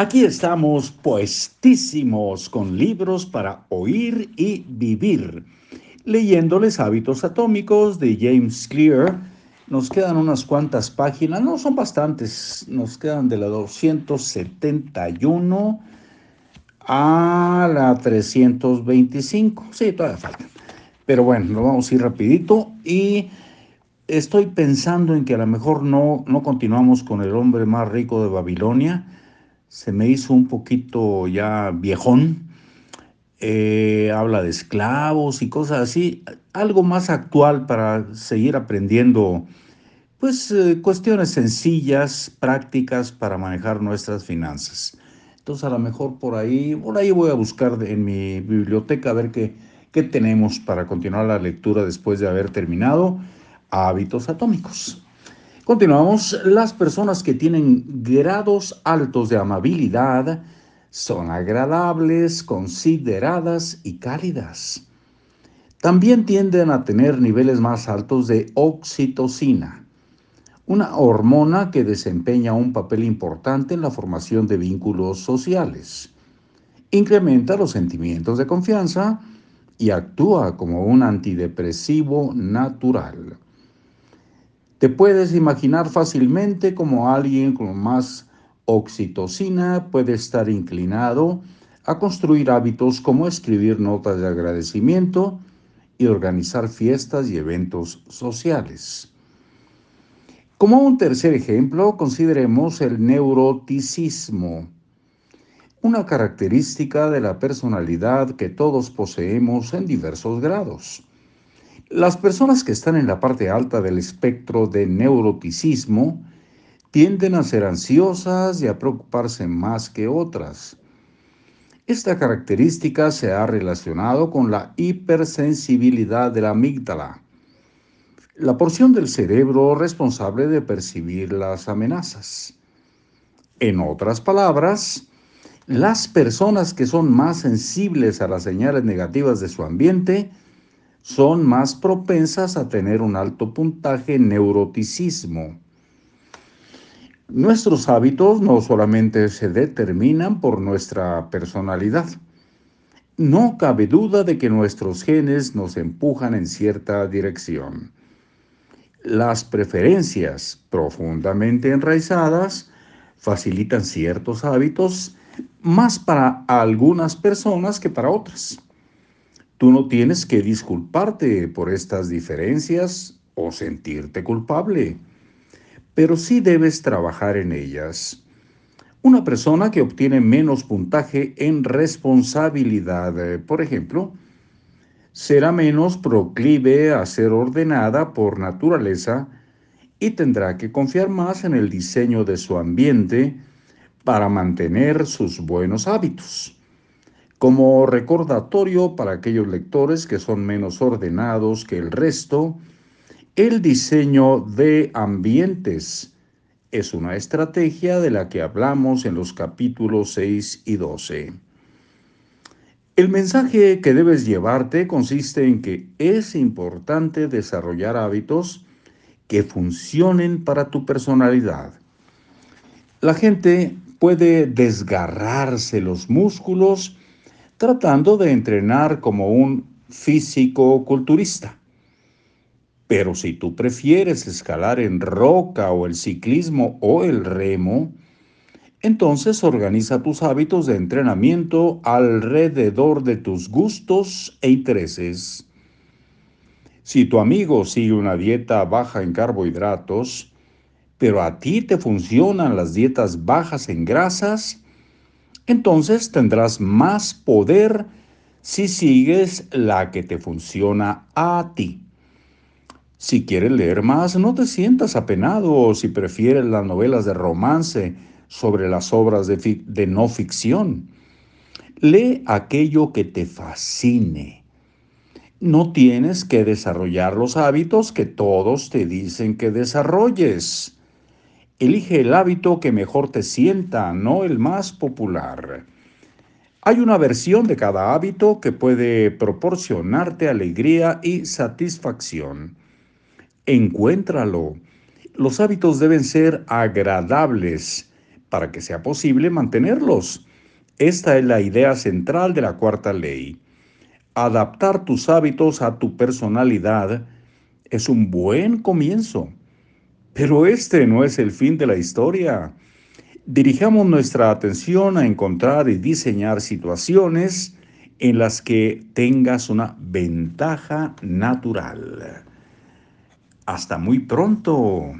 Aquí estamos puestísimos con libros para oír y vivir, leyéndoles Hábitos Atómicos de James Clear. Nos quedan unas cuantas páginas, no son bastantes, nos quedan de la 271 a la 325. Sí, todavía falta. Pero bueno, nos vamos a ir rapidito y estoy pensando en que a lo mejor no, no continuamos con el hombre más rico de Babilonia se me hizo un poquito ya viejón. Eh, habla de esclavos y cosas así, algo más actual para seguir aprendiendo, pues eh, cuestiones sencillas, prácticas para manejar nuestras finanzas. Entonces a lo mejor por ahí, por ahí voy a buscar en mi biblioteca a ver qué, qué tenemos para continuar la lectura después de haber terminado hábitos atómicos. Continuamos. Las personas que tienen grados altos de amabilidad son agradables, consideradas y cálidas. También tienden a tener niveles más altos de oxitocina, una hormona que desempeña un papel importante en la formación de vínculos sociales. Incrementa los sentimientos de confianza y actúa como un antidepresivo natural. Te puedes imaginar fácilmente como alguien con más oxitocina puede estar inclinado a construir hábitos como escribir notas de agradecimiento y organizar fiestas y eventos sociales. Como un tercer ejemplo, consideremos el neuroticismo, una característica de la personalidad que todos poseemos en diversos grados. Las personas que están en la parte alta del espectro de neuroticismo tienden a ser ansiosas y a preocuparse más que otras. Esta característica se ha relacionado con la hipersensibilidad de la amígdala, la porción del cerebro responsable de percibir las amenazas. En otras palabras, las personas que son más sensibles a las señales negativas de su ambiente son más propensas a tener un alto puntaje en neuroticismo. Nuestros hábitos no solamente se determinan por nuestra personalidad. No cabe duda de que nuestros genes nos empujan en cierta dirección. Las preferencias profundamente enraizadas facilitan ciertos hábitos más para algunas personas que para otras. Tú no tienes que disculparte por estas diferencias o sentirte culpable, pero sí debes trabajar en ellas. Una persona que obtiene menos puntaje en responsabilidad, por ejemplo, será menos proclive a ser ordenada por naturaleza y tendrá que confiar más en el diseño de su ambiente para mantener sus buenos hábitos. Como recordatorio para aquellos lectores que son menos ordenados que el resto, el diseño de ambientes es una estrategia de la que hablamos en los capítulos 6 y 12. El mensaje que debes llevarte consiste en que es importante desarrollar hábitos que funcionen para tu personalidad. La gente puede desgarrarse los músculos tratando de entrenar como un físico culturista. Pero si tú prefieres escalar en roca o el ciclismo o el remo, entonces organiza tus hábitos de entrenamiento alrededor de tus gustos e intereses. Si tu amigo sigue una dieta baja en carbohidratos, pero a ti te funcionan las dietas bajas en grasas, entonces tendrás más poder si sigues la que te funciona a ti. Si quieres leer más, no te sientas apenado si prefieres las novelas de romance sobre las obras de, de no ficción. Lee aquello que te fascine. No tienes que desarrollar los hábitos que todos te dicen que desarrolles. Elige el hábito que mejor te sienta, no el más popular. Hay una versión de cada hábito que puede proporcionarte alegría y satisfacción. Encuéntralo. Los hábitos deben ser agradables, para que sea posible mantenerlos. Esta es la idea central de la cuarta ley. Adaptar tus hábitos a tu personalidad es un buen comienzo, pero este no es el fin de la historia. Dirijamos nuestra atención a encontrar y diseñar situaciones en las que tengas una ventaja natural. Hasta muy pronto.